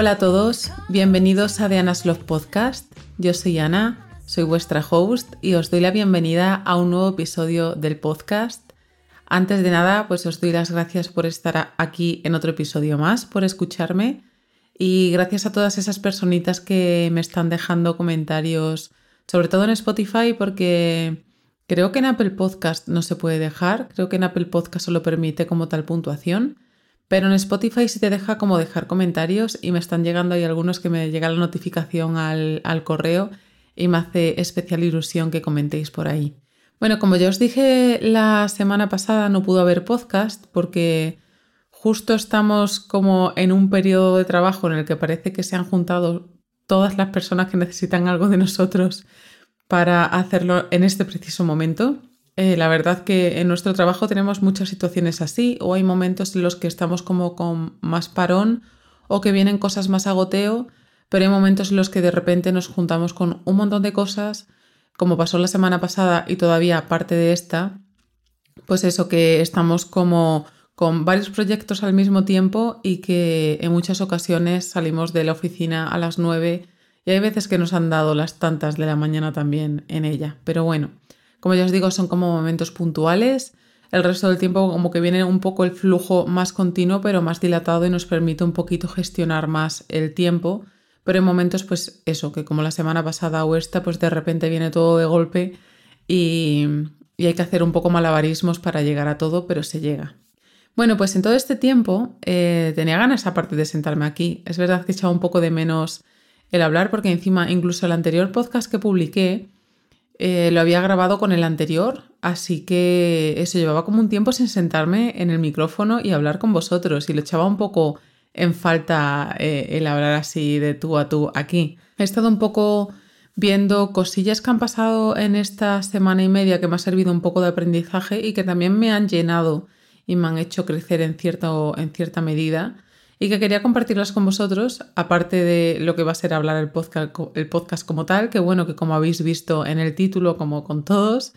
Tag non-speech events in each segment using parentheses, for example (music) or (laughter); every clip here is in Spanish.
Hola a todos, bienvenidos a Diana's Love Podcast. Yo soy Ana, soy vuestra host y os doy la bienvenida a un nuevo episodio del podcast. Antes de nada, pues os doy las gracias por estar aquí en otro episodio más, por escucharme y gracias a todas esas personitas que me están dejando comentarios, sobre todo en Spotify, porque creo que en Apple Podcast no se puede dejar, creo que en Apple Podcast solo permite como tal puntuación. Pero en Spotify sí te deja como dejar comentarios y me están llegando ahí algunos que me llega la notificación al, correo y me hace especial ilusión que comentéis por ahí. Bueno, como ya os dije la semana pasada, no pudo haber podcast porque justo estamos como en un periodo de trabajo en el que parece que se han juntado todas las personas que necesitan algo de nosotros para hacerlo en este preciso momento. Eh, la verdad que en nuestro trabajo tenemos muchas situaciones así o hay momentos en los que estamos como con más parón o que vienen cosas más a goteo, pero hay momentos en los que de repente nos juntamos con un montón de cosas, como pasó la semana pasada y todavía parte de esta, pues eso que estamos como con varios proyectos al mismo tiempo y que en muchas ocasiones salimos de la oficina a las 9 y hay veces que nos han dado las tantas de la mañana también en ella. Pero bueno, como ya os digo, son como momentos puntuales. El resto del tiempo como que viene un poco el flujo más continuo, pero más dilatado y nos permite un poquito gestionar más el tiempo. Pero en momentos, pues eso, que como la semana pasada o esta, pues de repente viene todo de golpe y, hay que hacer un poco malabarismos para llegar a todo, pero se llega. Bueno, pues en todo este tiempo eh, tenía ganas aparte de sentarme aquí. Es verdad que he echado un poco de menos el hablar porque encima incluso el anterior podcast que publiqué eh, lo había grabado con el anterior, así que eso llevaba como un tiempo sin sentarme en el micrófono y hablar con vosotros y lo echaba un poco en falta eh, el hablar así de tú a tú aquí. He estado un poco viendo cosillas que han pasado en esta semana y media que me ha servido un poco de aprendizaje y que también me han llenado y me han hecho crecer en, en cierta medida y que quería compartirlas con vosotros, aparte de lo que va a ser hablar el podcast, el podcast como tal, que bueno, que como habéis visto en el título, como con todos,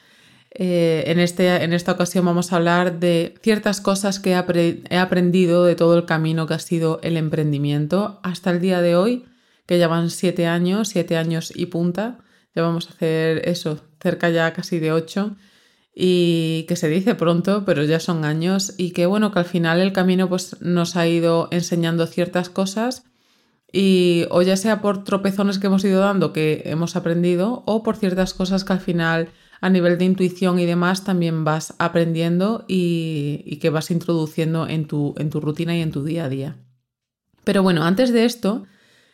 eh, en, este, en esta ocasión vamos a hablar de ciertas cosas que he aprendido de todo el camino que ha sido el emprendimiento hasta el día de hoy, que ya van siete años, siete años y punta. Ya vamos a hacer eso, cerca ya casi de ocho y que se dice pronto, pero ya son años y que bueno, que al final el camino pues nos ha ido enseñando ciertas cosas y o ya sea por tropezones que hemos ido dando que hemos aprendido o por ciertas cosas que al final a nivel de intuición y demás también vas aprendiendo y, que vas introduciendo en tu, en tu rutina y en tu día a día. Pero bueno, antes de esto,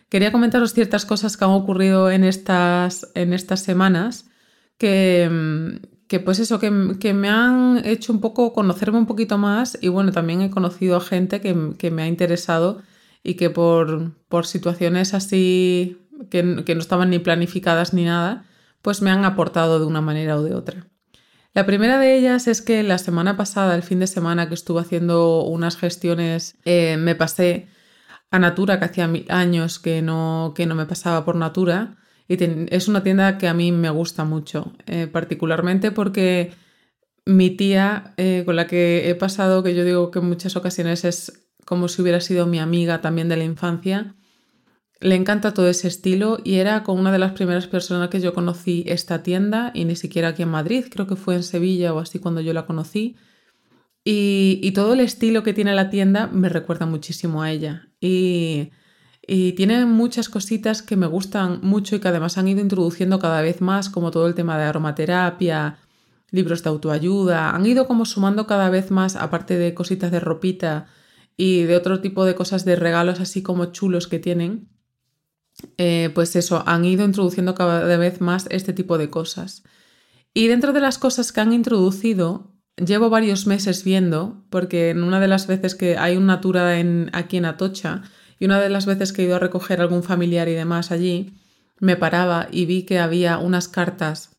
quería comentaros ciertas cosas que han ocurrido en estas, en estas semanas que, que pues eso, que, me han hecho un poco conocerme un poquito más y bueno, también he conocido a gente que, me ha interesado y que por, por situaciones así que, que, no estaban ni planificadas ni nada, pues me han aportado de una manera o de otra. La primera de ellas es que la semana pasada, el fin de semana que estuve haciendo unas gestiones, eh, me pasé a Natura, que hacía años que no, que no me pasaba por Natura, es una tienda que a mí me gusta mucho, eh, particularmente porque mi tía, eh, con la que he pasado, que yo digo que en muchas ocasiones es como si hubiera sido mi amiga también de la infancia, le encanta todo ese estilo y era con una de las primeras personas que yo conocí esta tienda y ni siquiera aquí en Madrid, creo que fue en Sevilla o así cuando yo la conocí. Y, y todo el estilo que tiene la tienda me recuerda muchísimo a ella. Y y tiene muchas cositas que me gustan mucho y que además han ido introduciendo cada vez más, como todo el tema de aromaterapia, libros de autoayuda. Han ido como sumando cada vez más, aparte de cositas de ropita y de otro tipo de cosas de regalos así como chulos que tienen. Eh, pues eso, han ido introduciendo cada vez más este tipo de cosas. Y dentro de las cosas que han introducido, llevo varios meses viendo, porque en una de las veces que hay una natura en, aquí en Atocha, y una de las veces que he ido a recoger algún familiar y demás allí, me paraba y vi que había unas cartas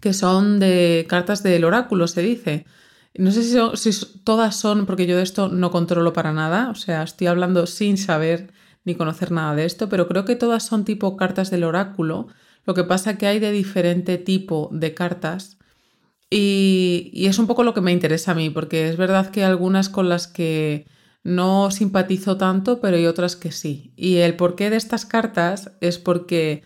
que son de cartas del oráculo, se dice. No sé si, todas son, porque yo de esto no controlo para nada, o sea, estoy hablando sin saber ni conocer nada de esto, pero creo que todas son tipo cartas del oráculo. Lo que pasa que hay de diferente tipo de cartas y es un poco lo que me interesa a mí, porque es verdad que algunas con las que no simpatizo tanto, pero hay otras que sí. Y el porqué de estas cartas es porque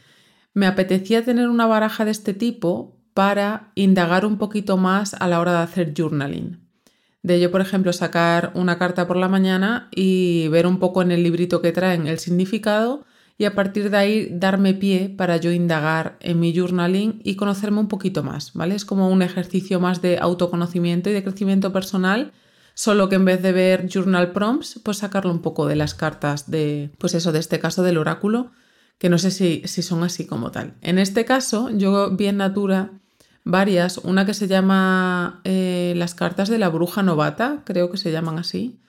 me apetecía tener una baraja de este tipo para indagar un poquito más a la hora de hacer journaling. De ello, por ejemplo, sacar una carta por la mañana y ver un poco en el librito que traen el significado y a partir de ahí darme pie para yo indagar en mi journaling y conocerme un poquito más, ¿vale? Es como un ejercicio más de autoconocimiento y de crecimiento personal, solo que en vez de ver journal prompts, pues sacarlo un poco de las cartas de, pues eso, de este caso del oráculo, que no sé si, si son así como tal. En este caso, yo vi en Natura varias, una que se llama eh, Las cartas de la bruja novata, creo que se llaman así,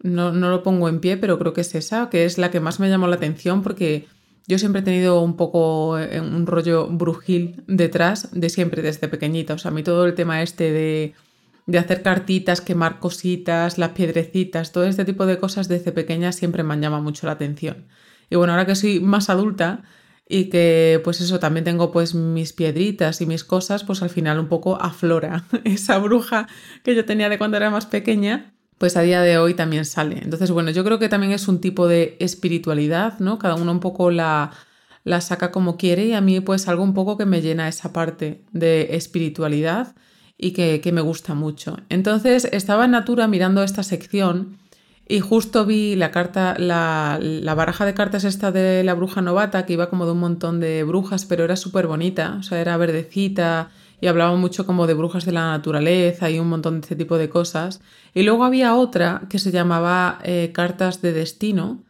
no, no lo pongo en pie, pero creo que es esa, que es la que más me llamó la atención porque yo siempre he tenido un poco eh, un rollo brujil detrás de siempre, desde pequeñita. O sea, a mí todo el tema este de, de hacer cartitas, quemar cositas, las piedrecitas, todo este tipo de cosas desde pequeña siempre me han llamado mucho la atención. Y bueno, ahora que soy más adulta y que pues eso, también tengo pues mis piedritas y mis cosas, pues al final un poco aflora (laughs) esa bruja que yo tenía de cuando era más pequeña pues a día de hoy también sale. Entonces, bueno, yo creo que también es un tipo de espiritualidad, ¿no? Cada uno un poco la, la saca como quiere y a mí pues algo un poco que me llena esa parte de espiritualidad y que, me gusta mucho. Entonces, estaba en Natura mirando esta sección y justo vi la carta, la, la, baraja de cartas esta de la bruja novata, que iba como de un montón de brujas, pero era súper bonita, o sea, era verdecita y hablaba mucho como de brujas de la naturaleza y un montón de ese tipo de cosas. Y luego había otra que se llamaba eh, Cartas de Destino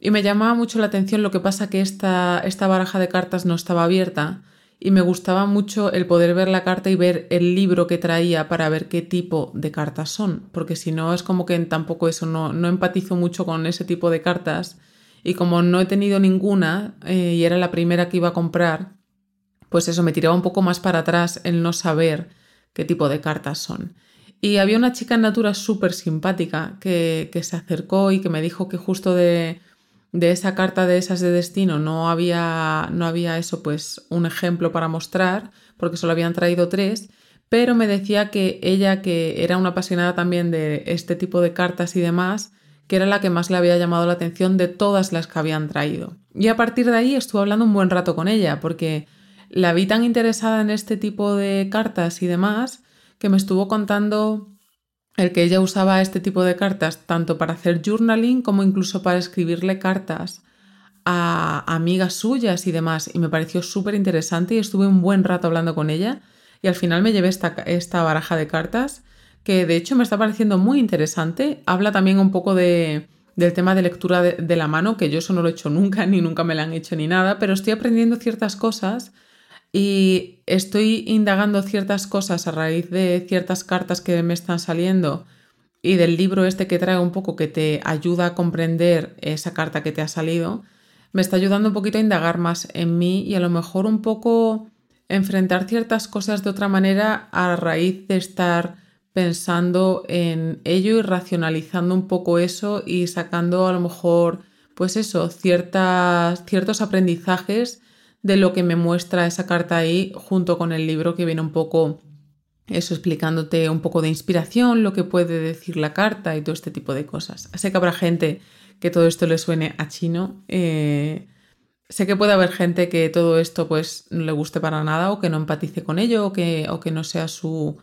y me llamaba mucho la atención lo que pasa que esta, esta baraja de cartas no estaba abierta y me gustaba mucho el poder ver la carta y ver el libro que traía para ver qué tipo de cartas son, porque si no es como que tampoco eso, no, no empatizo mucho con ese tipo de cartas y como no he tenido ninguna eh, y era la primera que iba a comprar, pues eso me tiraba un poco más para atrás el no saber qué tipo de cartas son. Y había una chica en Natura súper simpática que, se acercó y que me dijo que justo de, esa carta de esas de destino no había, no había eso, pues un ejemplo para mostrar, porque solo habían traído tres, pero me decía que ella, que era una apasionada también de este tipo de cartas y demás, que era la que más le había llamado la atención de todas las que habían traído. Y a partir de ahí estuve hablando un buen rato con ella, porque la vi tan interesada en este tipo de cartas y demás que me estuvo contando el que ella usaba este tipo de cartas tanto para hacer journaling como incluso para escribirle cartas a amigas suyas y demás. Y me pareció súper interesante y estuve un buen rato hablando con ella y al final me llevé esta, esta baraja de cartas que de hecho me está pareciendo muy interesante. Habla también un poco de, del tema de lectura de, de, la mano, que yo eso no lo he hecho nunca, (laughs) ni nunca me la han hecho ni nada, pero estoy aprendiendo ciertas cosas y estoy indagando ciertas cosas a raíz de ciertas cartas que me están saliendo y del libro este que trae un poco que te ayuda a comprender esa carta que te ha salido, me está ayudando un poquito a indagar más en mí y a lo mejor un poco enfrentar ciertas cosas de otra manera a raíz de estar pensando en ello y racionalizando un poco eso y sacando a lo mejor pues eso, ciertas, ciertos aprendizajes de lo que me muestra esa carta ahí junto con el libro que viene un poco eso explicándote un poco de inspiración, lo que puede decir la carta y todo este tipo de cosas. Sé que habrá gente que todo esto le suene a chino. Eh, sé que puede haber gente que todo esto pues no le guste para nada o que no empatice con ello o que, o que no sea su,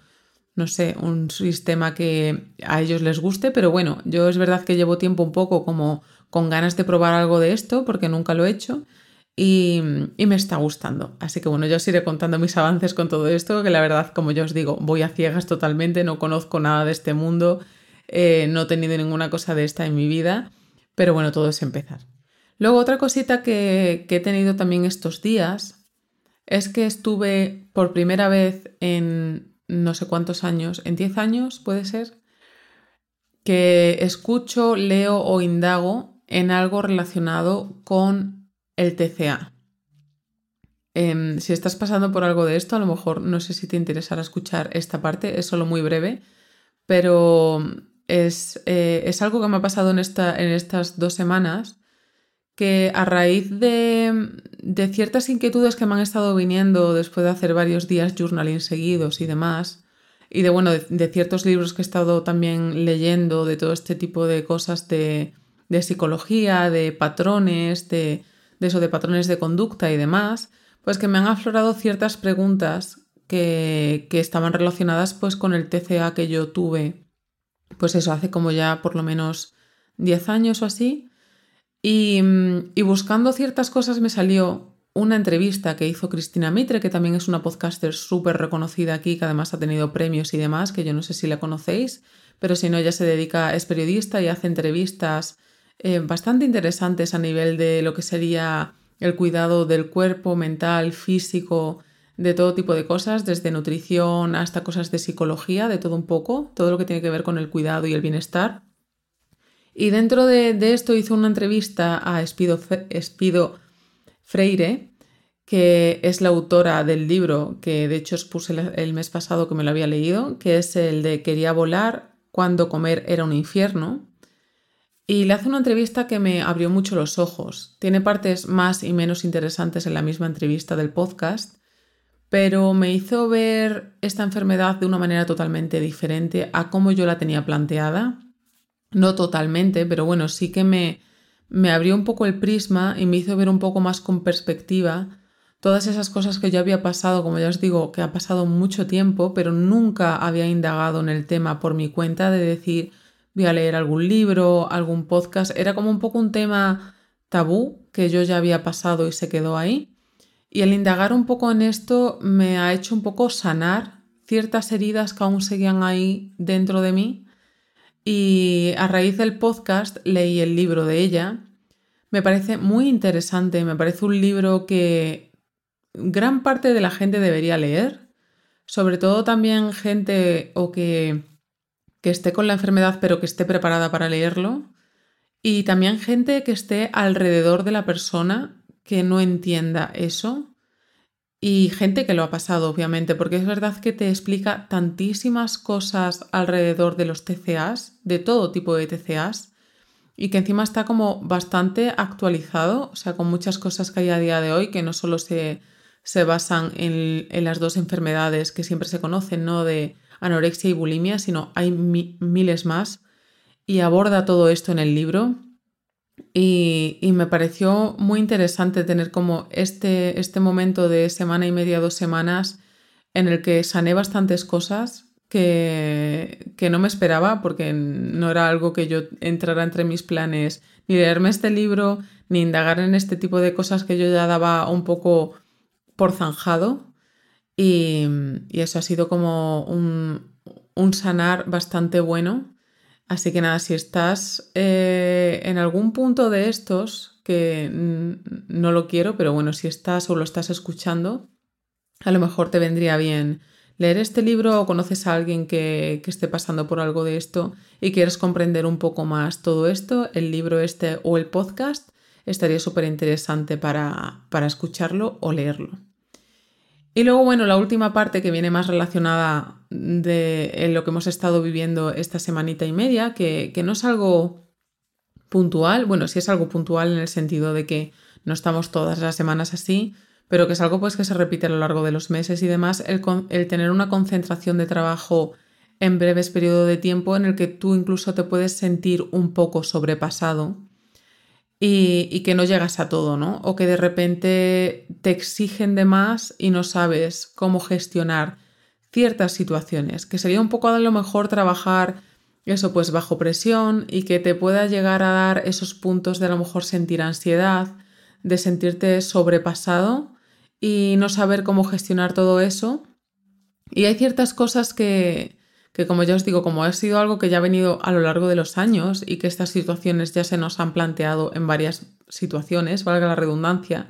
no sé, un sistema que a ellos les guste, pero bueno, yo es verdad que llevo tiempo un poco como con ganas de probar algo de esto porque nunca lo he hecho y, me está gustando. Así que bueno, yo os iré contando mis avances con todo esto, que la verdad, como ya os digo, voy a ciegas totalmente, no conozco nada de este mundo, eh, no he tenido ninguna cosa de esta en mi vida, pero bueno, todo es empezar. Luego otra cosita que, que he tenido también estos días es que estuve por primera vez en no sé cuántos años, en 10 años puede ser, que escucho, leo o indago en algo relacionado con el TCA. Em, si estás pasando por algo de esto, a lo mejor no sé si te interesará escuchar esta parte, es solo muy breve, pero es, eh, es algo que me ha pasado en, esta, en estas dos semanas que a raíz de, de, ciertas inquietudes que me han estado viniendo después de hacer varios días journaling seguidos y demás, y de, bueno, de, ciertos libros que he estado también leyendo, de todo este tipo de cosas de, de psicología, de patrones, de, de eso, de patrones de conducta y demás, pues que me han aflorado ciertas preguntas que, que, estaban relacionadas pues con el TCA que yo tuve, pues eso, hace como ya por lo menos 10 años o así. Y, y buscando ciertas cosas me salió una entrevista que hizo Cristina Mitre, que también es una podcaster súper reconocida aquí, que además ha tenido premios y demás, que yo no sé si la conocéis, pero si no, ella se dedica, es periodista y hace entrevistas eh, bastante interesantes a nivel de lo que sería el cuidado del cuerpo, mental, físico, de todo tipo de cosas, desde nutrición hasta cosas de psicología, de todo un poco, todo lo que tiene que ver con el cuidado y el bienestar. Y dentro de, esto hizo una entrevista a Espido, Espido Freire, que es la autora del libro que de hecho os puse el mes pasado que me lo había leído, que es el de Quería volar cuando comer era un infierno. Y le hace una entrevista que me abrió mucho los ojos. Tiene partes más y menos interesantes en la misma entrevista del podcast, pero me hizo ver esta enfermedad de una manera totalmente diferente a cómo yo la tenía planteada. No totalmente, pero bueno, sí que me, me abrió un poco el prisma y me hizo ver un poco más con perspectiva todas esas cosas que yo había pasado, como ya os digo, que ha pasado mucho tiempo, pero nunca había indagado en el tema por mi cuenta de decir, voy a leer algún libro, algún podcast. Era como un poco un tema tabú que yo ya había pasado y se quedó ahí. Y el indagar un poco en esto me ha hecho un poco sanar ciertas heridas que aún seguían ahí dentro de mí y a raíz del podcast leí el libro de ella. Me parece muy interesante, me parece un libro que gran parte de la gente debería leer, sobre todo también gente o que, que esté con la enfermedad pero que esté preparada para leerlo, y también gente que esté alrededor de la persona que no entienda eso y gente que lo ha pasado, obviamente, porque es verdad que te explica tantísimas cosas alrededor de los TCAs, de todo tipo de TCAs, y que encima está como bastante actualizado, o sea, con muchas cosas que hay a día de hoy que no solo se, se basan en, en, las dos enfermedades que siempre se conocen, ¿no? De anorexia y bulimia, sino hay miles más, y aborda todo esto en el libro y, me pareció muy interesante tener como este, este momento de semana y media, dos semanas, en el que sané bastantes cosas que, que, no me esperaba porque no era algo que yo entrara entre mis planes, ni leerme este libro, ni indagar en este tipo de cosas que yo ya daba un poco por zanjado. Y, eso ha sido como un, un sanar bastante bueno Así que nada, si estás eh, en algún punto de estos, que no lo quiero, pero bueno, si estás o lo estás escuchando, a lo mejor te vendría bien leer este libro o conoces a alguien que, esté pasando por algo de esto y quieres comprender un poco más todo esto, el libro este o el podcast, estaría súper interesante para, para escucharlo o leerlo. Y luego, bueno, la última parte que viene más relacionada de lo que hemos estado viviendo esta semanita y media, que, no es algo puntual, bueno, sí es algo puntual en el sentido de que no estamos todas las semanas así, pero que es algo pues que se repite a lo largo de los meses y demás, el, el tener una concentración de trabajo en breves periodos de tiempo en el que tú incluso te puedes sentir un poco sobrepasado y, que no llegas a todo, ¿no? O que de repente te exigen de más y no sabes cómo gestionar ciertas situaciones, que sería un poco a lo mejor trabajar eso pues bajo presión y que te pueda llegar a dar esos puntos de a lo mejor sentir ansiedad, de sentirte sobrepasado y no saber cómo gestionar todo eso. Y hay ciertas cosas que, que como ya os digo, como ha sido algo que ya ha venido a lo largo de los años y que estas situaciones ya se nos han planteado en varias situaciones, valga la redundancia,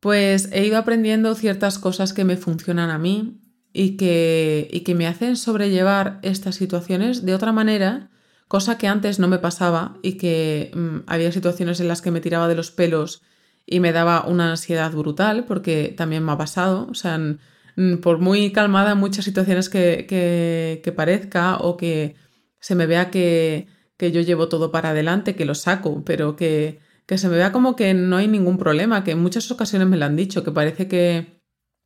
pues he ido aprendiendo ciertas cosas que me funcionan a mí y que, y que me hacen sobrellevar estas situaciones de otra manera, cosa que antes no me pasaba y que mm, había situaciones en las que me tiraba de los pelos y me daba una ansiedad brutal, porque también me ha pasado, o sea, por muy calmada en muchas situaciones que, parezca o que se me vea que, yo llevo todo para adelante, que lo saco, pero que, se me vea como que no hay ningún problema, que en muchas ocasiones me lo han dicho, que parece que,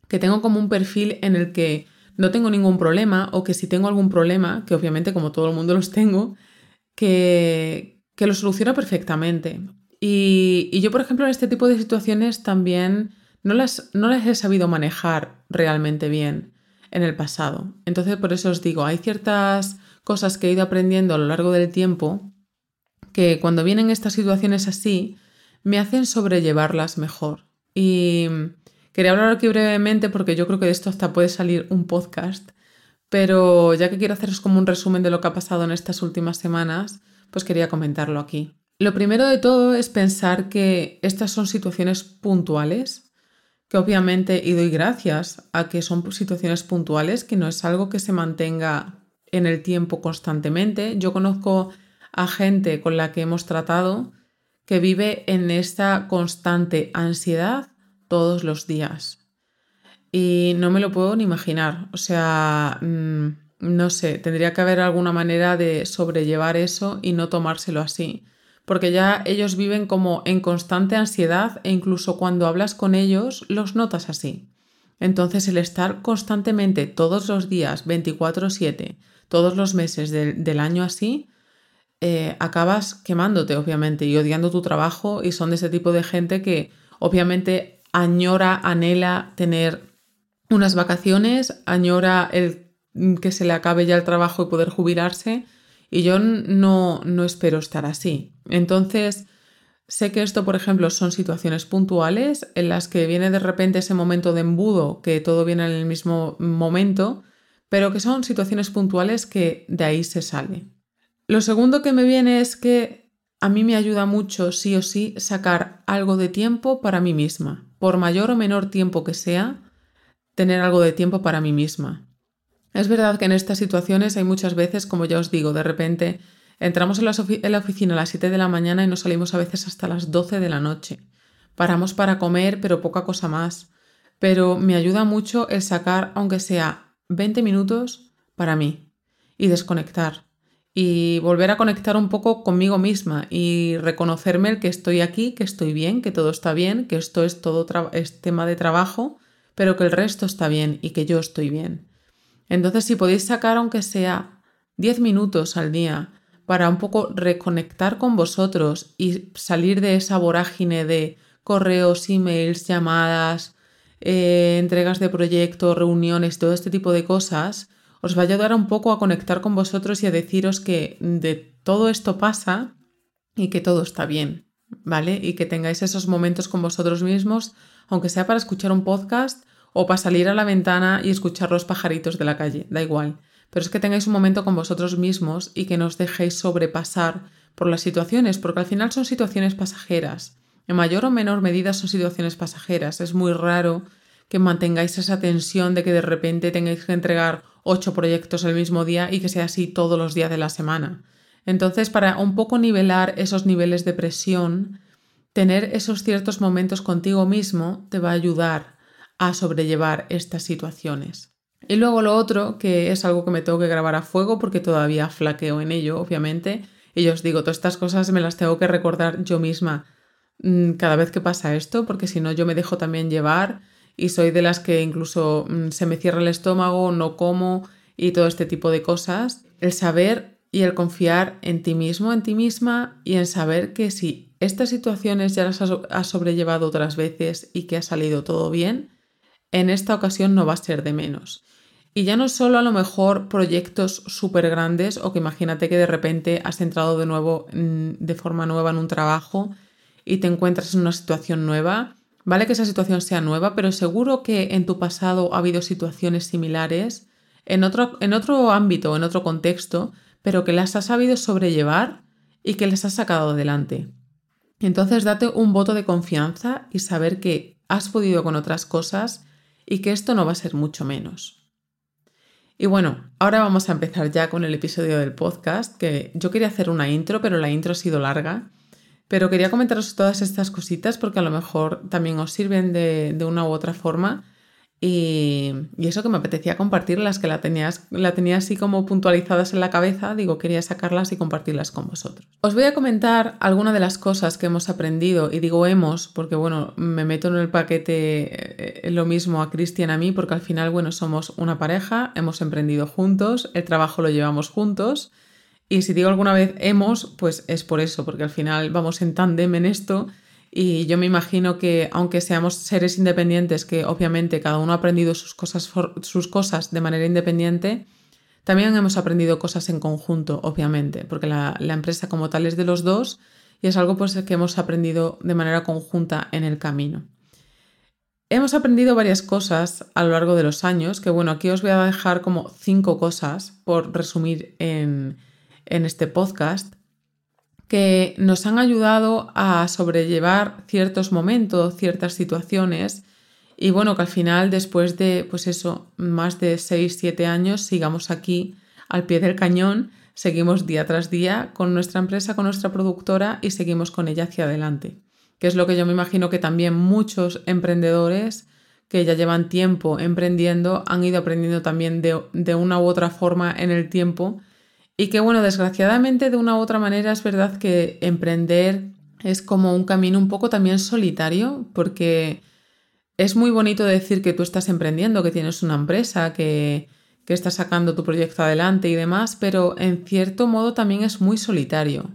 que tengo como un perfil en el que no tengo ningún problema o que si tengo algún problema, que obviamente como todo el mundo los tengo, que, que lo soluciona perfectamente. Y, y, yo, por ejemplo, en este tipo de situaciones también no las, no las he sabido manejar realmente bien en el pasado. Entonces, por eso os digo, hay ciertas cosas que he ido aprendiendo a lo largo del tiempo que cuando vienen estas situaciones así, me hacen sobrellevarlas mejor. Y quería hablar aquí brevemente porque yo creo que de esto hasta puede salir un podcast, pero ya que quiero haceros como un resumen de lo que ha pasado en estas últimas semanas, pues quería comentarlo aquí. Lo primero de todo es pensar que estas son situaciones puntuales, que obviamente, y doy gracias a que son situaciones puntuales, que no es algo que se mantenga en el tiempo constantemente. Yo conozco a gente con la que hemos tratado que vive en esta constante ansiedad todos los días. Y no me lo puedo ni imaginar. O sea, mm, no sé, tendría que haber alguna manera de sobrellevar eso y no tomárselo así. Porque ya ellos viven como en constante ansiedad e incluso cuando hablas con ellos los notas así. Entonces el estar constantemente todos los días, 24/7, todos los meses del año así, eh, acabas quemándote, obviamente, y odiando tu trabajo y son de ese tipo de gente que obviamente añora, anhela tener unas vacaciones, añora el que se le acabe ya el trabajo y poder jubilarse y yo no, no espero estar así. Entonces, sé que esto, por ejemplo, son situaciones puntuales en las que viene de repente ese momento de embudo, que todo viene en el mismo momento, pero que son situaciones puntuales que de ahí se sale. Lo segundo que me viene es que a mí me ayuda mucho, sí o sí, sacar algo de tiempo para mí misma. Por mayor o menor tiempo que sea, tener algo de tiempo para mí misma. Es verdad que en estas situaciones hay muchas veces, como ya os digo, de repente entramos en la, oficina a las 7 de la mañana y nos salimos a veces hasta las 12 de la noche. Paramos para comer, pero poca cosa más. Pero me ayuda mucho el sacar, aunque sea 20 minutos, para mí y desconectar y volver a conectar un poco conmigo misma y reconocerme el que estoy aquí, que estoy bien, que todo está bien, que esto es todo es tema de trabajo, pero que el resto está bien y que yo estoy bien. Entonces, si podéis sacar aunque sea 10 minutos al día para un poco reconectar con vosotros y salir de esa vorágine de correos, emails, llamadas, eh, entregas de proyectos, reuniones, todo este tipo de cosas, os va a ayudar un poco a conectar con vosotros y a deciros que de todo esto pasa y que todo está bien, ¿vale? Y que tengáis esos momentos con vosotros mismos, aunque sea para escuchar un podcast o para salir a la ventana y escuchar los pajaritos de la calle, da igual. Pero es que tengáis un momento con vosotros mismos y que no os dejéis sobrepasar por las situaciones, porque al final son situaciones pasajeras. En mayor o menor medida son situaciones pasajeras. Es muy raro que mantengáis esa tensión de que de repente tengáis que entregar ocho proyectos el mismo día y que sea así todos los días de la semana. Entonces, para un poco nivelar esos niveles de presión, tener esos ciertos momentos contigo mismo te va a ayudar a sobrellevar estas situaciones. Y luego lo otro, que es algo que me tengo que grabar a fuego porque todavía flaqueo en ello, obviamente, y yo os digo, todas estas cosas me las tengo que recordar yo misma mm, cada vez que pasa esto, porque si no yo me dejo también llevar y soy de las que incluso mm, se me cierra el estómago, no como y todo este tipo de cosas. El saber y el confiar en ti mismo, en ti misma y en saber que si estas situaciones ya las has sobrellevado otras veces y que ha salido todo bien, en esta ocasión no va a ser de menos. Y ya no solo a lo mejor proyectos súper grandes o que imagínate que de repente has entrado de nuevo mm, de forma nueva en un trabajo y te encuentras en una situación nueva Vale que esa situación sea nueva, pero seguro que en tu pasado ha habido situaciones similares en otro, en otro ámbito, en otro contexto, pero que las has sabido sobrellevar y que les has sacado adelante. Entonces date un voto de confianza y saber que has podido con otras cosas y que esto no va a ser mucho menos. Y bueno, ahora vamos a empezar ya con el episodio del podcast, que yo quería hacer una intro, pero la intro ha sido larga. Pero quería comentaros todas estas cositas porque a lo mejor también os sirven de, una u otra forma Y, eso que me apetecía compartirlas, que la, tenías, la tenía así como puntualizadas en la cabeza, digo, quería sacarlas y compartirlas con vosotros. Os voy a comentar algunas de las cosas que hemos aprendido, y digo hemos, porque bueno, me meto en el paquete eh, lo mismo a Cristian a mí, porque al final, bueno, somos una pareja, hemos emprendido juntos, el trabajo lo llevamos juntos, y si digo alguna vez hemos, pues es por eso, porque al final vamos en tándem en esto y yo me imagino que aunque seamos seres independientes, que obviamente cada uno ha aprendido sus cosas, sus cosas de manera independiente, también hemos aprendido cosas en conjunto, obviamente, porque la, empresa como tal es de los dos y es algo pues, que hemos aprendido de manera conjunta en el camino. Hemos aprendido varias cosas a lo largo de los años, que bueno, aquí os voy a dejar como cinco cosas por resumir en, en este podcast que nos han ayudado a sobrellevar ciertos momentos, ciertas situaciones y bueno, que al final después de pues eso, más de 6, 7 años sigamos aquí al pie del cañón, seguimos día tras día con nuestra empresa, con nuestra productora y seguimos con ella hacia adelante, que es lo que yo me imagino que también muchos emprendedores que ya llevan tiempo emprendiendo han ido aprendiendo también de, de una u otra forma en el tiempo y que bueno, desgraciadamente de una u otra manera es verdad que emprender es como un camino un poco también solitario, porque es muy bonito decir que tú estás emprendiendo, que tienes una empresa, que, que estás sacando tu proyecto adelante y demás, pero en cierto modo también es muy solitario.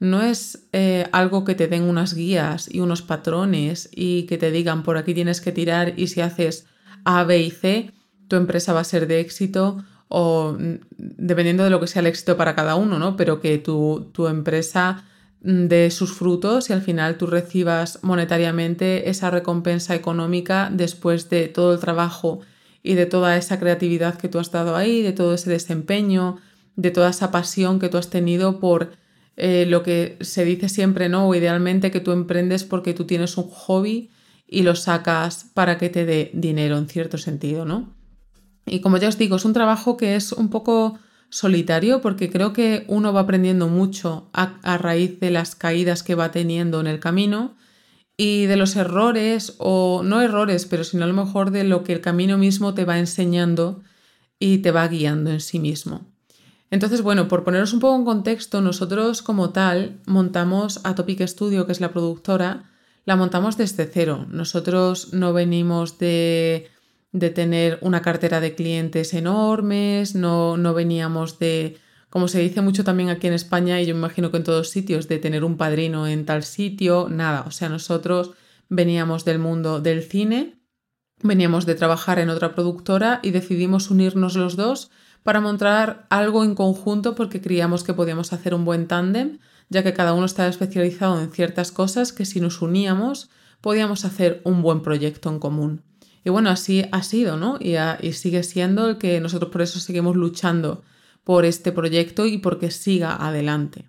No es eh, algo que te den unas guías y unos patrones y que te digan por aquí tienes que tirar y si haces A, B y C, tu empresa va a ser de éxito o mm, dependiendo de lo que sea el éxito para cada uno, ¿no? Pero que tu, tu empresa mm, dé sus frutos y al final tú recibas monetariamente esa recompensa económica después de todo el trabajo y de toda esa creatividad que tú has dado ahí, de todo ese desempeño, de toda esa pasión que tú has tenido por eh, lo que se dice siempre, ¿no? O idealmente que tú emprendes porque tú tienes un hobby y lo sacas para que te dé dinero en cierto sentido, ¿no? Y como ya os digo, es un trabajo que es un poco solitario porque creo que uno va aprendiendo mucho a, raíz de las caídas que va teniendo en el camino y de los errores o no errores, pero sino a lo mejor de lo que el camino mismo te va enseñando y te va guiando en sí mismo. Entonces, bueno, por poneros un poco en contexto, nosotros como tal montamos a Topic Studio, que es la productora, la montamos desde cero. Nosotros no venimos de de tener una cartera de clientes enormes, no, no veníamos de, como se dice mucho también aquí en España y yo imagino que en todos sitios, de tener un padrino en tal sitio, nada, o sea, nosotros veníamos del mundo del cine, veníamos de trabajar en otra productora y decidimos unirnos los dos para montar algo en conjunto porque creíamos que podíamos hacer un buen tándem, ya que cada uno estaba especializado en ciertas cosas que si nos uníamos podíamos hacer un buen proyecto en común. Y bueno, así ha sido, ¿no? Y, sigue siendo el que nosotros por eso seguimos luchando por este proyecto y porque siga adelante.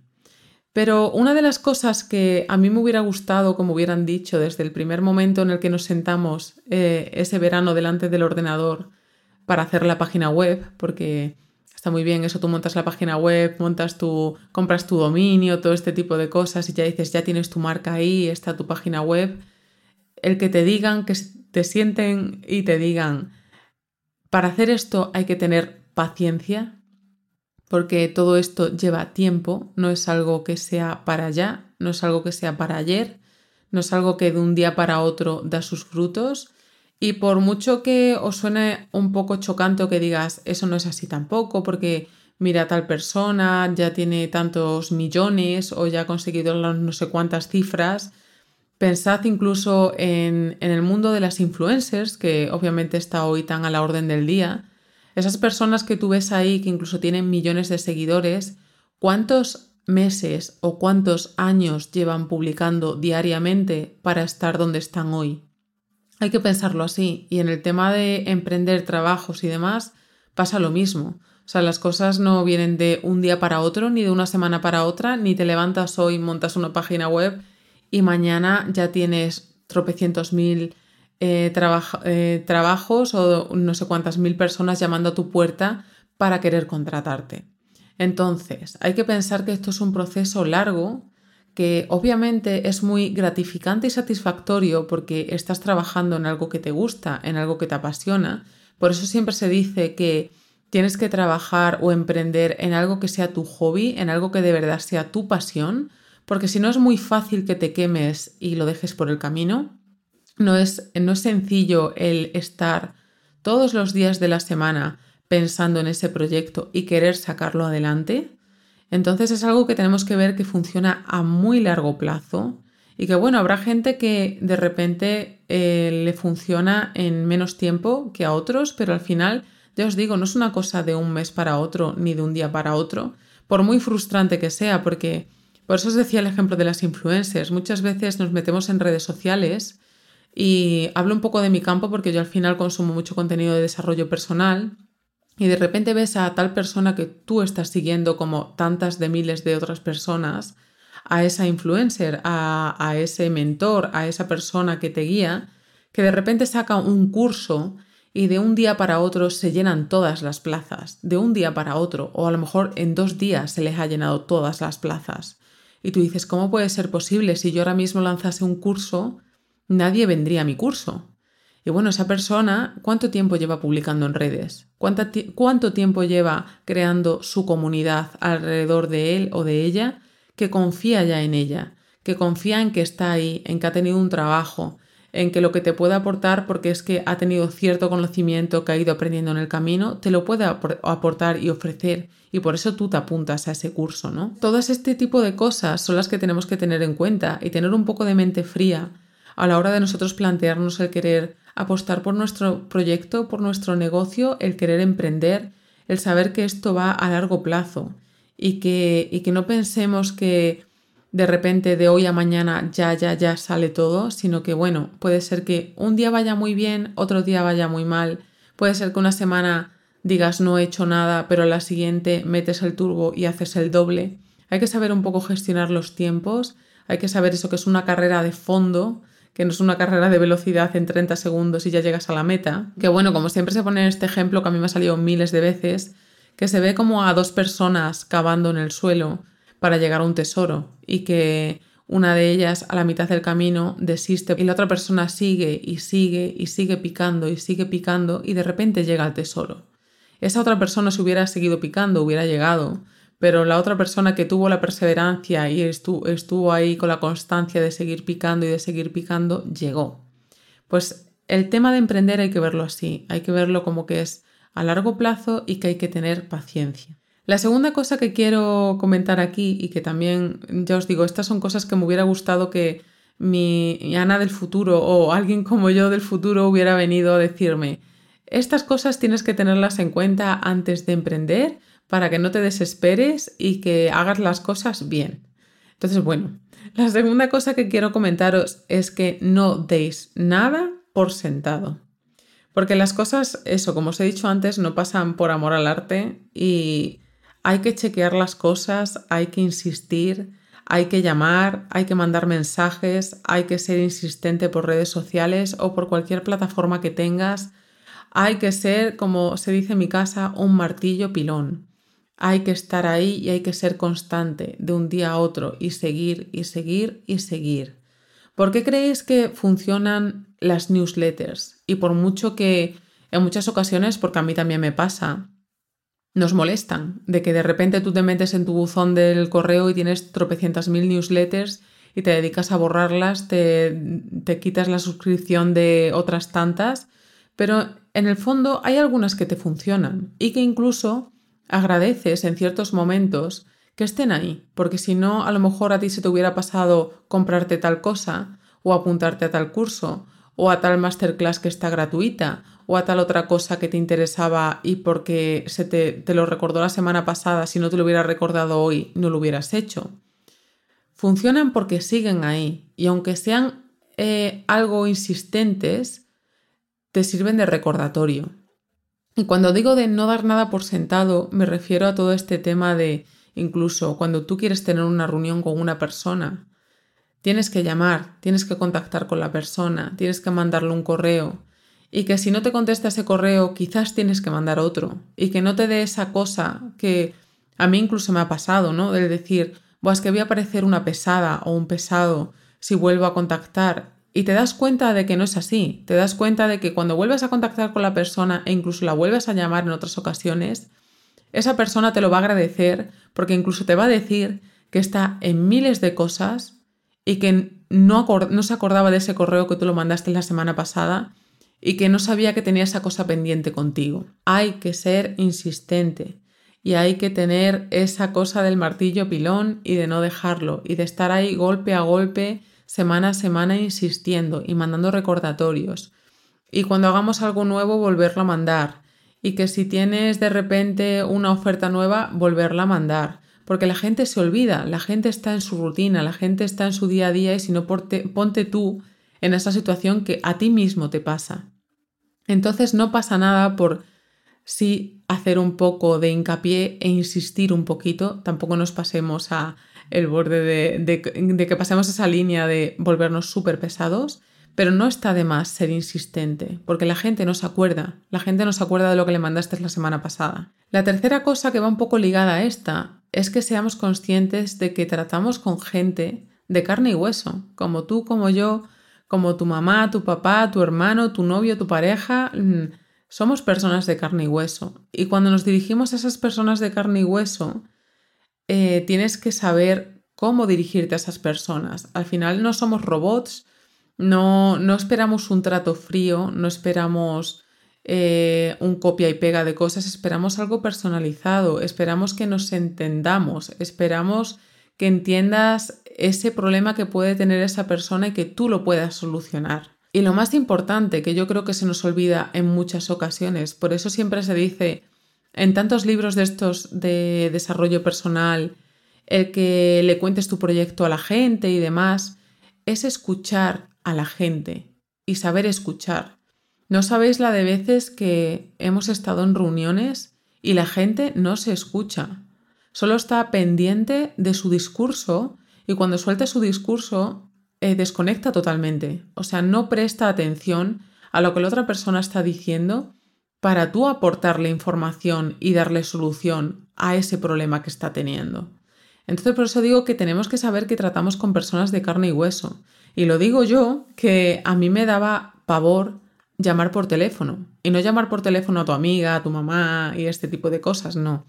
Pero una de las cosas que a mí me hubiera gustado, como hubieran dicho, desde el primer momento en el que nos sentamos eh, ese verano delante del ordenador para hacer la página web, porque está muy bien eso, tú montas la página web, montas tu, compras tu dominio, todo este tipo de cosas y ya dices, ya tienes tu marca ahí, está tu página web. El que te digan que te sienten y te digan, para hacer esto hay que tener paciencia, porque todo esto lleva tiempo, no es algo que sea para allá, no es algo que sea para ayer, no es algo que de un día para otro da sus frutos. Y por mucho que os suene un poco chocante que digas, eso no es así tampoco, porque mira, tal persona ya tiene tantos millones o ya ha conseguido no sé cuántas cifras, Pensad incluso en, el mundo de las influencers, que obviamente está hoy tan a la orden del día. Esas personas que tú ves ahí, que incluso tienen millones de seguidores, ¿cuántos meses o cuántos años llevan publicando diariamente para estar donde están hoy? Hay que pensarlo así. Y en el tema de emprender trabajos y demás, pasa lo mismo. O sea, las cosas no vienen de un día para otro, ni de una semana para otra, ni te levantas hoy, montas una página web y mañana ya tienes tropecientos mil eh, eh, trabajos o no sé cuántas mil personas llamando a tu puerta para querer contratarte. Entonces, hay que pensar que esto es un proceso largo que obviamente es muy gratificante y satisfactorio porque estás trabajando en algo que te gusta, en algo que te apasiona. Por eso siempre se dice que tienes que trabajar o emprender en algo que sea tu hobby, en algo que de verdad sea tu pasión, porque si no es muy fácil que te quemes y lo dejes por el camino. No es, no es sencillo el estar todos los días de la semana pensando en ese proyecto y querer sacarlo adelante. Entonces es algo que tenemos que ver que funciona a muy largo plazo y que bueno, habrá gente que de repente eh, le funciona en menos tiempo que a otros, pero al final, ya os digo, no es una cosa de un mes para otro ni de un día para otro, por muy frustrante que sea, porque por eso os decía el ejemplo de las influencers. Muchas veces nos metemos en redes sociales y hablo un poco de mi campo porque yo al final consumo mucho contenido de desarrollo personal y de repente ves a tal persona que tú estás siguiendo como tantas de miles de otras personas, a esa influencer, a, ese mentor, a esa persona que te guía, que de repente saca un curso y de un día para otro se llenan todas las plazas, de un día para otro, o a lo mejor en dos días se les ha llenado todas las plazas. Y tú dices, ¿cómo puede ser posible si yo ahora mismo lanzase un curso? Nadie vendría a mi curso. Y bueno, esa persona, ¿cuánto tiempo lleva publicando en redes? ¿Cuánto tiempo lleva creando su comunidad alrededor de él o de ella que confía ya en ella? Que confía en que está ahí, en que ha tenido un trabajo, en que lo que te puede aportar, porque es que ha tenido cierto conocimiento que ha ido aprendiendo en el camino, te lo puede aportar y ofrecer. Y por eso tú te apuntas a ese curso, ¿no? Todas este tipo de cosas son las que tenemos que tener en cuenta y tener un poco de mente fría a la hora de nosotros plantearnos el querer apostar por nuestro proyecto, por nuestro negocio, el querer emprender, el saber que esto va a largo plazo y que, y que no pensemos que de repente de hoy a mañana ya, ya, ya sale todo, sino que bueno, puede ser que un día vaya muy bien, otro día vaya muy mal, puede ser que una semana digas no he hecho nada, pero a la siguiente metes el turbo y haces el doble. Hay que saber un poco gestionar los tiempos, hay que saber eso que es una carrera de fondo, que no es una carrera de velocidad en 30 segundos y ya llegas a la meta. Que bueno, como siempre se pone en este ejemplo que a mí me ha salido miles de veces, que se ve como a dos personas cavando en el suelo para llegar a un tesoro y que una de ellas a la mitad del camino desiste y la otra persona sigue y sigue y sigue picando y sigue picando y de repente llega al tesoro. Esa otra persona si hubiera seguido picando hubiera llegado, pero la otra persona que tuvo la perseverancia y estuvo, ahí con la constancia de seguir picando y de seguir picando, llegó. Pues el tema de emprender hay que verlo así, hay que verlo como que es a largo plazo y que hay que tener paciencia. La segunda cosa que quiero comentar aquí y que también, ya os digo, estas son cosas que me hubiera gustado que mi Ana del futuro o alguien como yo del futuro hubiera venido a decirme, estas cosas tienes que tenerlas en cuenta antes de emprender para que no te desesperes y que hagas las cosas bien. Entonces, bueno, la segunda cosa que quiero comentaros es que no deis nada por sentado. Porque las cosas, eso, como os he dicho antes, no pasan por amor al arte y hay que chequear las cosas, hay que insistir, hay que llamar, hay que mandar mensajes, hay que ser insistente por redes sociales o por cualquier plataforma que tengas. Hay que ser, como se dice en mi casa, un martillo pilón. Hay que estar ahí y hay que ser constante de un día a otro y seguir y seguir y seguir. ¿Por qué creéis que funcionan las newsletters? Y por mucho que en muchas ocasiones, porque a mí también me pasa, nos molestan de que de repente tú te metes en tu buzón del correo y tienes tropecientas mil newsletters y te dedicas a borrarlas, te, te quitas la suscripción de otras tantas, pero en el fondo hay algunas que te funcionan y que incluso agradeces en ciertos momentos que estén ahí, porque si no, a lo mejor a ti se te hubiera pasado comprarte tal cosa, o apuntarte a tal curso, o a tal masterclass que está gratuita, o a tal otra cosa que te interesaba y porque se te, lo recordó la semana pasada, si no te lo hubiera recordado hoy, no lo hubieras hecho. Funcionan porque siguen ahí, y aunque sean eh, algo insistentes, te sirven de recordatorio. Y cuando digo de no dar nada por sentado, me refiero a todo este tema de incluso cuando tú quieres tener una reunión con una persona, tienes que llamar, tienes que contactar con la persona, tienes que mandarle un correo y que si no te contesta ese correo, quizás tienes que mandar otro y que no te dé esa cosa que a mí incluso me ha pasado, ¿no? De decir, es que voy a parecer una pesada o un pesado si vuelvo a contactar. Y te das cuenta de que no es así. Te das cuenta de que cuando vuelves a contactar con la persona e incluso la vuelves a llamar en otras ocasiones, esa persona te lo va a agradecer porque incluso te va a decir que está en miles de cosas y que no, se acordaba de ese correo que tú lo mandaste la semana pasada y que no sabía que tenía esa cosa pendiente contigo. Hay que ser insistente y hay que tener esa cosa del martillo pilón y de no dejarlo y de estar ahí golpe a golpe, semana a semana insistiendo y mandando recordatorios. Y cuando hagamos algo nuevo, volverlo a mandar. Y que si tienes de repente una oferta nueva, volverla a mandar. Porque la gente se olvida, la gente está en su rutina, la gente está en su día a día y si no ponte tú en esa situación que a ti mismo te pasa. Entonces no pasa nada por sí hacer un poco de hincapié e insistir un poquito, tampoco nos pasemos a el borde de, que pasemos esa línea de volvernos súper pesados, pero no está de más ser insistente, porque la gente no se acuerda, la gente no se acuerda de lo que le mandaste la semana pasada. La tercera cosa que va un poco ligada a esta es que seamos conscientes de que tratamos con gente de carne y hueso, como tú, como yo, como tu mamá, tu papá, tu hermano, tu novio, tu pareja. Mm, somos personas de carne y hueso. Y cuando nos dirigimos a esas personas de carne y hueso, eh, tienes que saber cómo dirigirte a esas personas. Al final no somos robots, no, no esperamos un trato frío, no esperamos eh, un copia y pega de cosas, esperamos algo personalizado, esperamos que nos entendamos, esperamos que entiendas ese problema que puede tener esa persona y que tú lo puedas solucionar. Y lo más importante, que yo creo que se nos olvida en muchas ocasiones, por eso siempre se dice en tantos libros de estos de desarrollo personal, el que le cuentes tu proyecto a la gente y demás, es escuchar a la gente y saber escuchar. No sabéis la de veces que hemos estado en reuniones y la gente no se escucha solo está pendiente de su discurso y cuando suelta su discurso eh, desconecta totalmente. O sea, no presta atención a lo que la otra persona está diciendo para tú aportarle información y darle solución a ese problema que está teniendo. Entonces por eso digo que tenemos que saber que tratamos con personas de carne y hueso. Y lo digo yo, que a mí me daba pavor llamar por teléfono. Y no llamar por teléfono a tu amiga, a tu mamá y este tipo de cosas, no.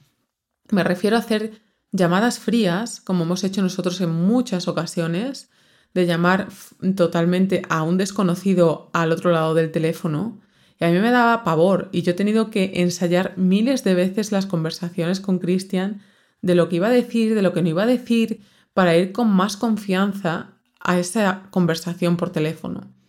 Me refiero a hacer llamadas frías, como hemos hecho nosotros en muchas ocasiones, de llamar totalmente a un desconocido al otro lado del teléfono. Y a mí me daba pavor y yo he tenido que ensayar miles de veces las conversaciones con Cristian de lo que iba a decir, de lo que no iba a decir, para ir con más confianza a esa conversación por teléfono.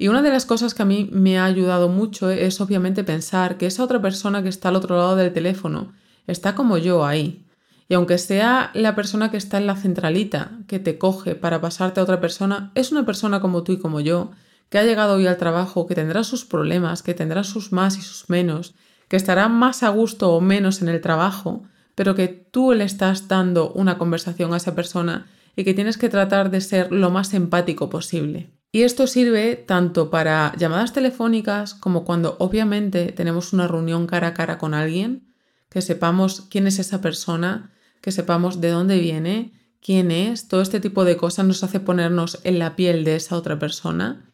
Y una de las cosas que a mí me ha ayudado mucho es obviamente pensar que esa otra persona que está al otro lado del teléfono está como yo ahí. Y aunque sea la persona que está en la centralita, que te coge para pasarte a otra persona, es una persona como tú y como yo, que ha llegado hoy al trabajo, que tendrá sus problemas, que tendrá sus más y sus menos, que estará más a gusto o menos en el trabajo, pero que tú le estás dando una conversación a esa persona y que tienes que tratar de ser lo más empático posible. Y esto sirve tanto para llamadas telefónicas como cuando obviamente tenemos una reunión cara a cara con alguien, que sepamos quién es esa persona, que sepamos de dónde viene, quién es, todo este tipo de cosas nos hace ponernos en la piel de esa otra persona.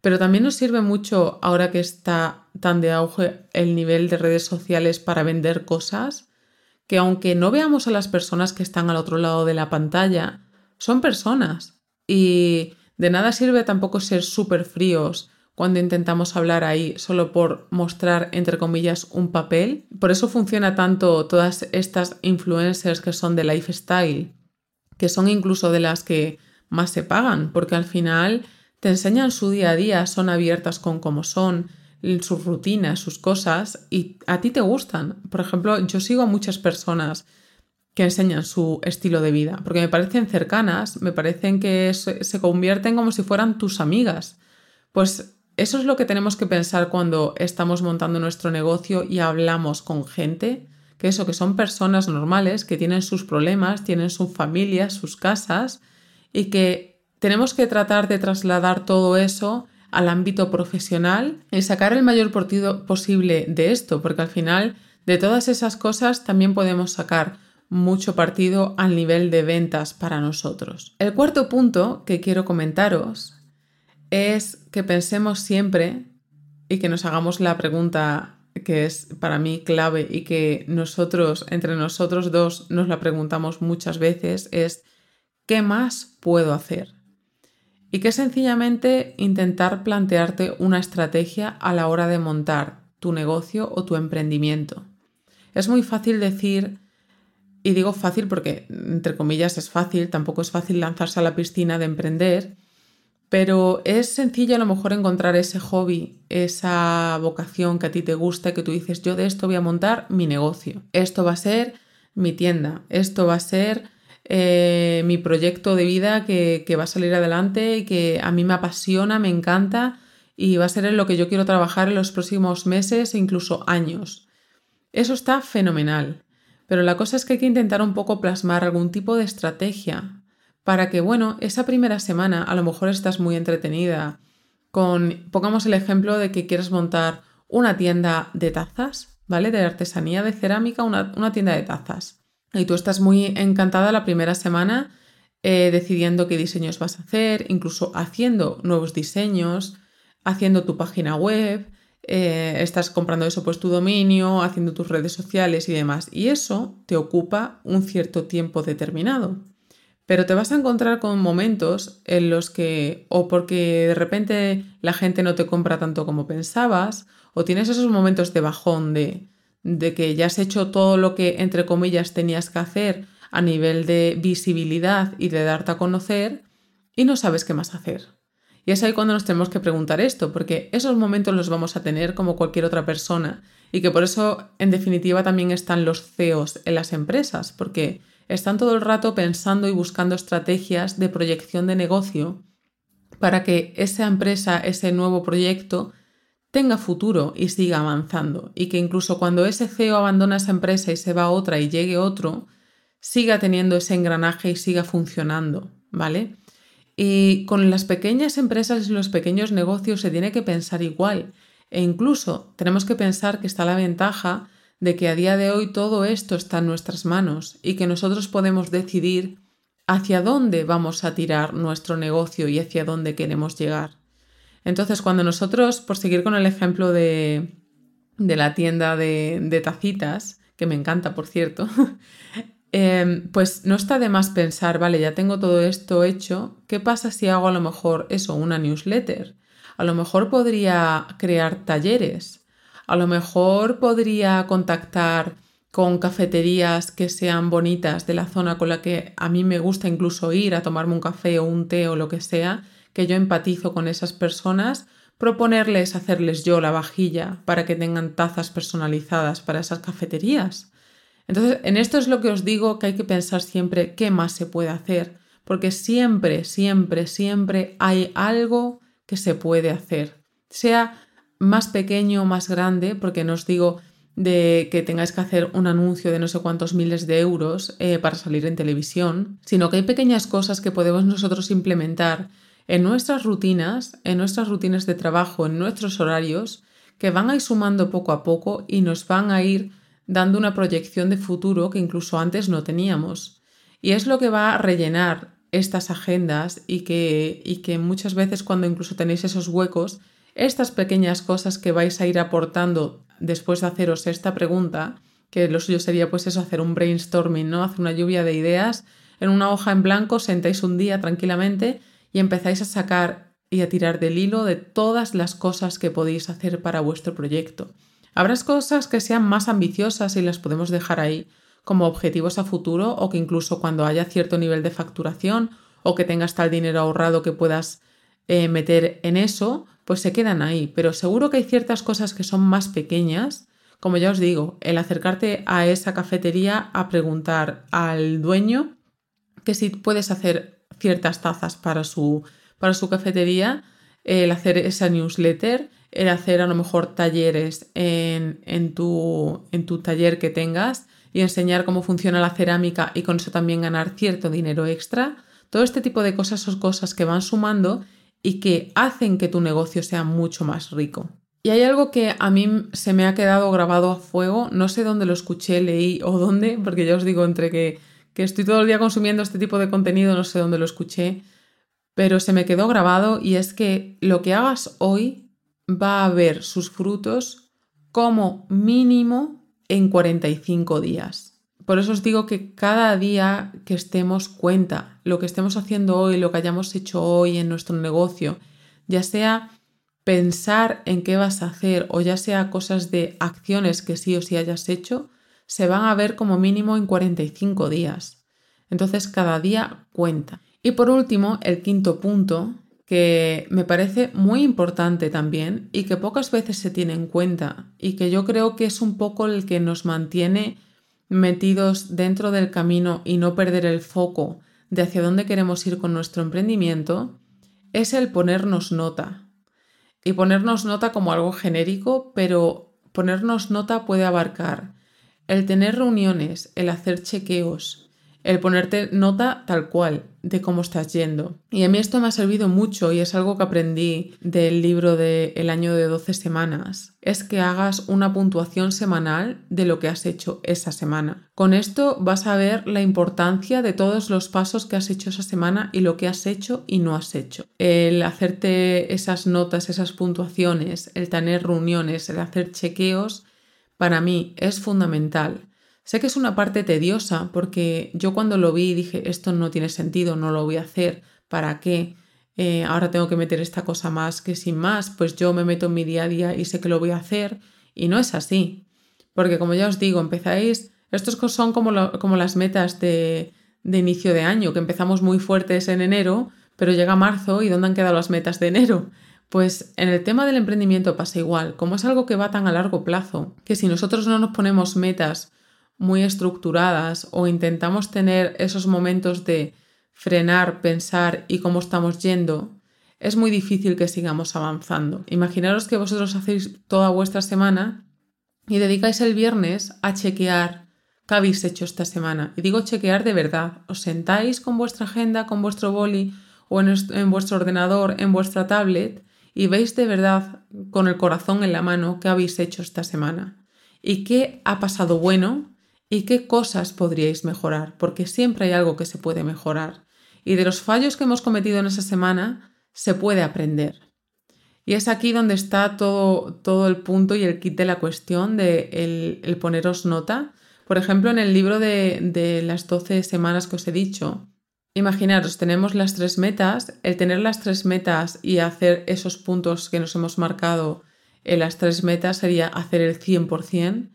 Pero también nos sirve mucho ahora que está tan de auge el nivel de redes sociales para vender cosas, que aunque no veamos a las personas que están al otro lado de la pantalla, son personas. Y de nada sirve tampoco ser súper fríos cuando intentamos hablar ahí solo por mostrar, entre comillas, un papel. Por eso funciona tanto todas estas influencers que son de lifestyle, que son incluso de las que más se pagan, porque al final te enseñan su día a día, son abiertas con cómo son, sus rutinas, sus cosas, y a ti te gustan. Por ejemplo, yo sigo a muchas personas que enseñan su estilo de vida, porque me parecen cercanas, me parecen que se, convierten como si fueran tus amigas. Pues eso es lo que tenemos que pensar cuando estamos montando nuestro negocio y hablamos con gente, que eso, que son personas normales, que tienen sus problemas, tienen sus familias, sus casas, y que tenemos que tratar de trasladar todo eso al ámbito profesional y sacar el mayor partido posible de esto, porque al final de todas esas cosas también podemos sacar mucho partido al nivel de ventas para nosotros. El cuarto punto que quiero comentaros es que pensemos siempre y que nos hagamos la pregunta que es para mí clave y que nosotros, entre nosotros dos, nos la preguntamos muchas veces, es ¿qué más puedo hacer? Y que sencillamente intentar plantearte una estrategia a la hora de montar tu negocio o tu emprendimiento. Es muy fácil decir, y digo fácil porque entre comillas es fácil, tampoco es fácil lanzarse a la piscina de emprender, pero es sencillo a lo mejor encontrar ese hobby, esa vocación que a ti te gusta, que tú dices, yo de esto voy a montar mi negocio, esto va a ser mi tienda, esto va a ser eh, mi proyecto de vida que, que va a salir adelante y que a mí me apasiona, me encanta y va a ser en lo que yo quiero trabajar en los próximos meses e incluso años. Eso está fenomenal, pero la cosa es que hay que intentar un poco plasmar algún tipo de estrategia para que, bueno, esa primera semana a lo mejor estás muy entretenida con, pongamos el ejemplo de que quieres montar una tienda de tazas, ¿vale? De artesanía, de cerámica, una, tienda de tazas. Y tú estás muy encantada la primera semana eh, decidiendo qué diseños vas a hacer, incluso haciendo nuevos diseños, haciendo tu página web, eh, estás comprando eso pues tu dominio, haciendo tus redes sociales y demás. Y eso te ocupa un cierto tiempo determinado. Pero te vas a encontrar con momentos en los que o porque de repente la gente no te compra tanto como pensabas, o tienes esos momentos de bajón de, de que ya has hecho todo lo que, entre comillas, tenías que hacer a nivel de visibilidad y de darte a conocer, y no sabes qué más hacer. Y es ahí cuando nos tenemos que preguntar esto, porque esos momentos los vamos a tener como cualquier otra persona, y que por eso, en definitiva, también están los CEOs en las empresas, porque están todo el rato pensando y buscando estrategias de proyección de negocio para que esa empresa, ese nuevo proyecto, tenga futuro y siga avanzando. Y que incluso cuando ese CEO abandona esa empresa y se va a otra y llegue otro, siga teniendo ese engranaje y siga funcionando, ¿vale? Y con las pequeñas empresas y los pequeños negocios se tiene que pensar igual. E incluso tenemos que pensar que está la ventaja de que a día de hoy todo esto está en nuestras manos y que nosotros podemos decidir hacia dónde vamos a tirar nuestro negocio y hacia dónde queremos llegar. Entonces, cuando nosotros, por seguir con el ejemplo de, de la tienda de, de, tacitas, que me encanta, por cierto, (laughs) em, pues no está de más pensar, vale, ya tengo todo esto hecho, ¿qué pasa si hago a lo mejor eso, una newsletter? A lo mejor podría crear talleres a lo mejor podría contactar con cafeterías que sean bonitas de la zona con la que a mí me gusta incluso ir a tomarme un café o un té o lo que sea, que yo empatizo con esas personas, proponerles hacerles yo la vajilla para que tengan tazas personalizadas para esas cafeterías. Entonces, en esto es lo que os digo que hay que pensar siempre qué más se puede hacer, porque siempre, siempre, siempre hay algo que se puede hacer, sea más pequeño o más grande, porque no os digo de que tengáis que hacer un anuncio de no sé cuántos miles de euros eh, para salir en televisión, sino que hay pequeñas cosas que podemos nosotros implementar en nuestras rutinas, en nuestras rutinas de trabajo, en nuestros horarios, que van a ir sumando poco a poco y nos van a ir dando una proyección de futuro que incluso antes no teníamos. Y es lo que va a rellenar estas agendas y que, y que muchas veces cuando incluso tenéis esos huecos, estas pequeñas cosas que vais a ir aportando después de haceros esta pregunta, que lo suyo sería pues eso, hacer un brainstorming, ¿no? Hacer una lluvia de ideas en una hoja en blanco, sentáis un día tranquilamente y empezáis a sacar y a tirar del hilo de todas las cosas que podéis hacer para vuestro proyecto. Habrá cosas que sean más ambiciosas y las podemos dejar ahí como objetivos a futuro o que incluso cuando haya cierto nivel de facturación o que tengas tal dinero ahorrado que puedas eh, meter en eso, pues se quedan ahí. Pero seguro que hay ciertas cosas que son más pequeñas, como ya os digo, el acercarte a esa cafetería a preguntar al dueño que si puedes hacer ciertas tazas para su, para su cafetería, el hacer esa newsletter, el hacer a lo mejor talleres en, en, tu, en tu taller que tengas y enseñar cómo funciona la cerámica y con eso también ganar cierto dinero extra. Todo este tipo de cosas son cosas que van sumando y que hacen que tu negocio sea mucho más rico. Y hay algo que a mí se me ha quedado grabado a fuego, no sé dónde lo escuché, leí o dónde, porque ya os digo, entre que, que estoy todo el día consumiendo este tipo de contenido, no sé dónde lo escuché, pero se me quedó grabado y es que lo que hagas hoy va a ver sus frutos como mínimo en 45 días. Por eso os digo que cada día que estemos cuenta, lo que estemos haciendo hoy, lo que hayamos hecho hoy en nuestro negocio, ya sea pensar en qué vas a hacer o ya sea cosas de acciones que sí o sí hayas hecho, se van a ver como mínimo en 45 días. Entonces cada día cuenta. Y por último, el quinto punto, que me parece muy importante también y que pocas veces se tiene en cuenta y que yo creo que es un poco el que nos mantiene metidos dentro del camino y no perder el foco de hacia dónde queremos ir con nuestro emprendimiento, es el ponernos nota. Y ponernos nota como algo genérico, pero ponernos nota puede abarcar el tener reuniones, el hacer chequeos, el ponerte nota tal cual de cómo estás yendo. Y a mí esto me ha servido mucho y es algo que aprendí del libro de El año de 12 semanas, es que hagas una puntuación semanal de lo que has hecho esa semana. Con esto vas a ver la importancia de todos los pasos que has hecho esa semana y lo que has hecho y no has hecho. El hacerte esas notas, esas puntuaciones, el tener reuniones, el hacer chequeos, para mí es fundamental Sé que es una parte tediosa porque yo cuando lo vi dije, esto no tiene sentido, no lo voy a hacer, ¿para qué? Eh, ahora tengo que meter esta cosa más que sin más, pues yo me meto en mi día a día y sé que lo voy a hacer y no es así. Porque como ya os digo, empezáis, estos son como, como las metas de, de inicio de año, que empezamos muy fuertes en enero, pero llega marzo y ¿dónde han quedado las metas de enero? Pues en el tema del emprendimiento pasa igual, como es algo que va tan a largo plazo, que si nosotros no nos ponemos metas muy estructuradas o intentamos tener esos momentos de frenar, pensar y cómo estamos yendo, es muy difícil que sigamos avanzando. Imaginaros que vosotros hacéis toda vuestra semana y dedicáis el viernes a chequear qué habéis hecho esta semana. Y digo chequear de verdad. Os sentáis con vuestra agenda, con vuestro boli o en, en vuestro ordenador, en vuestra tablet y veis de verdad con el corazón en la mano qué habéis hecho esta semana y qué ha pasado bueno y qué cosas podríais mejorar, porque siempre hay algo que se puede mejorar. Y de los fallos que hemos cometido en esa semana se puede aprender. Y es aquí donde está todo, todo el punto y el kit de la cuestión de el, poneros nota. Por ejemplo, en el libro de, de las 12 semanas que os he dicho, imaginaros, tenemos las tres metas, el tener las tres metas y hacer esos puntos que nos hemos marcado en las tres metas sería hacer el 100%,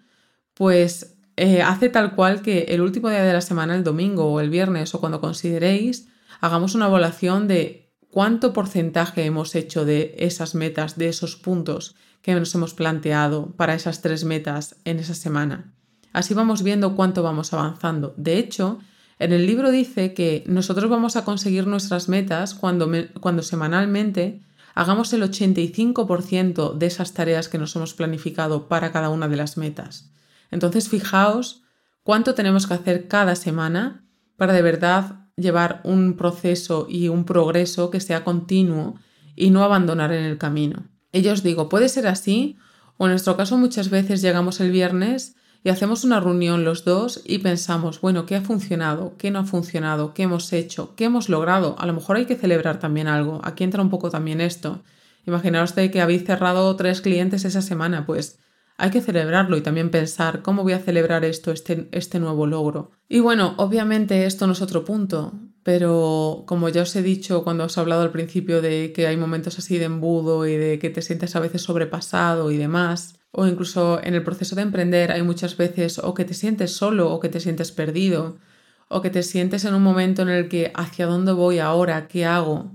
pues eh, hace tal cual que el último día de la semana, el domingo o el viernes o cuando consideréis, hagamos una evaluación de cuánto porcentaje hemos hecho de esas metas, de esos puntos que nos hemos planteado para esas tres metas en esa semana. Así vamos viendo cuánto vamos avanzando. De hecho, en el libro dice que nosotros vamos a conseguir nuestras metas cuando, cuando semanalmente hagamos el 85% de esas tareas que nos hemos planificado para cada una de las metas. Entonces, fijaos cuánto tenemos que hacer cada semana para de verdad llevar un proceso y un progreso que sea continuo y no abandonar en el camino. Y yo os digo, puede ser así, o en nuestro caso muchas veces llegamos el viernes y hacemos una reunión los dos y pensamos, bueno, ¿qué ha funcionado? ¿Qué no ha funcionado? ¿Qué hemos hecho? ¿Qué hemos logrado? A lo mejor hay que celebrar también algo. Aquí entra un poco también esto. Imaginaos que habéis cerrado tres clientes esa semana, pues hay que celebrarlo y también pensar cómo voy a celebrar esto, este, este nuevo logro. Y bueno, obviamente esto no es otro punto, pero como ya os he dicho cuando os he hablado al principio de que hay momentos así de embudo y de que te sientes a veces sobrepasado y demás, o incluso en el proceso de emprender hay muchas veces o que te sientes solo o que te sientes perdido, o que te sientes en un momento en el que hacia dónde voy ahora, qué hago.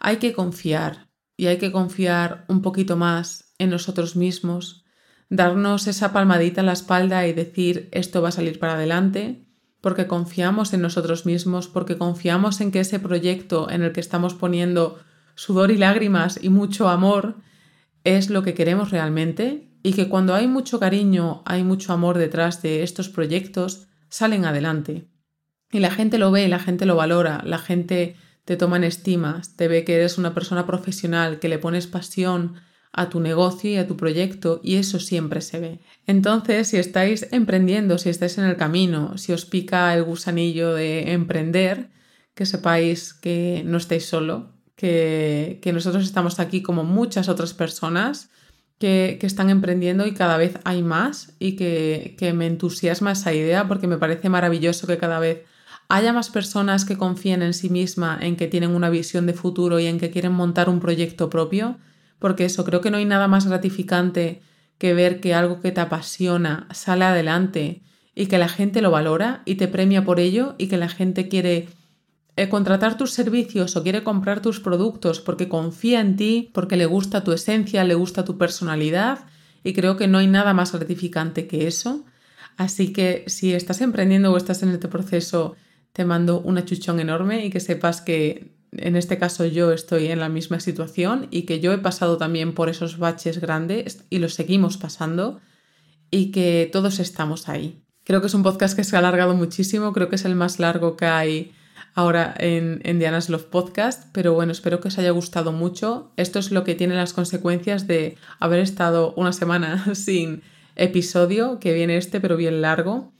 Hay que confiar y hay que confiar un poquito más en nosotros mismos darnos esa palmadita en la espalda y decir esto va a salir para adelante, porque confiamos en nosotros mismos, porque confiamos en que ese proyecto en el que estamos poniendo sudor y lágrimas y mucho amor es lo que queremos realmente y que cuando hay mucho cariño, hay mucho amor detrás de estos proyectos, salen adelante. Y la gente lo ve, la gente lo valora, la gente te toma en estima, te ve que eres una persona profesional, que le pones pasión a tu negocio y a tu proyecto y eso siempre se ve. Entonces, si estáis emprendiendo, si estáis en el camino, si os pica el gusanillo de emprender, que sepáis que no estáis solo, que, nosotros estamos aquí como muchas otras personas que, están emprendiendo y cada vez hay más y que, que me entusiasma esa idea porque me parece maravilloso que cada vez haya más personas que confíen en sí misma, en que tienen una visión de futuro y en que quieren montar un proyecto propio, porque eso creo que no hay nada más gratificante que ver que algo que te apasiona sale adelante y que la gente lo valora y te premia por ello y que la gente quiere eh, contratar tus servicios o quiere comprar tus productos porque confía en ti, porque le gusta tu esencia, le gusta tu personalidad y creo que no hay nada más gratificante que eso. Así que si estás emprendiendo o estás en este proceso, te mando una chuchón enorme y que sepas que en este caso yo estoy en la misma situación y que yo he pasado también por esos baches grandes y los seguimos pasando y que todos estamos ahí. Creo que es un podcast que se ha alargado muchísimo, creo que es el más largo que hay ahora en, en Diana's Love Podcast, pero bueno, espero que os haya gustado mucho. Esto es lo que tiene las consecuencias de haber estado una semana (laughs) sin episodio, que viene este, pero bien largo.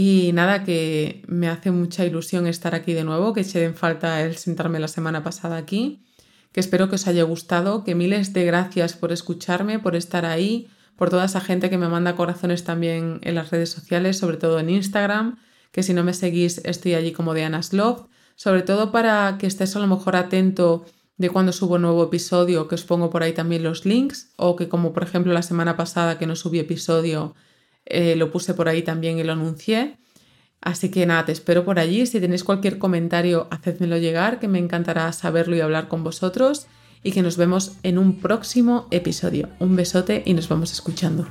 Y nada, que me hace mucha ilusión estar aquí de nuevo, que eché en falta el sentarme la semana pasada aquí, que espero que os haya gustado, que miles de gracias por escucharme, por estar ahí, por toda esa gente que me manda corazones también en las redes sociales, sobre todo en Instagram, que si no me seguís estoy allí como Diana Love, sobre todo para que estés a lo mejor atento de cuando subo nuevo episodio, que os pongo por ahí también los links, o que como por ejemplo la semana pasada que no subí episodio, eh, lo puse por ahí también y lo anuncié. Así que nada, te espero por allí. Si tenéis cualquier comentario, hacedmelo llegar, que me encantará saberlo y hablar con vosotros. Y que nos vemos en un próximo episodio. Un besote y nos vamos escuchando.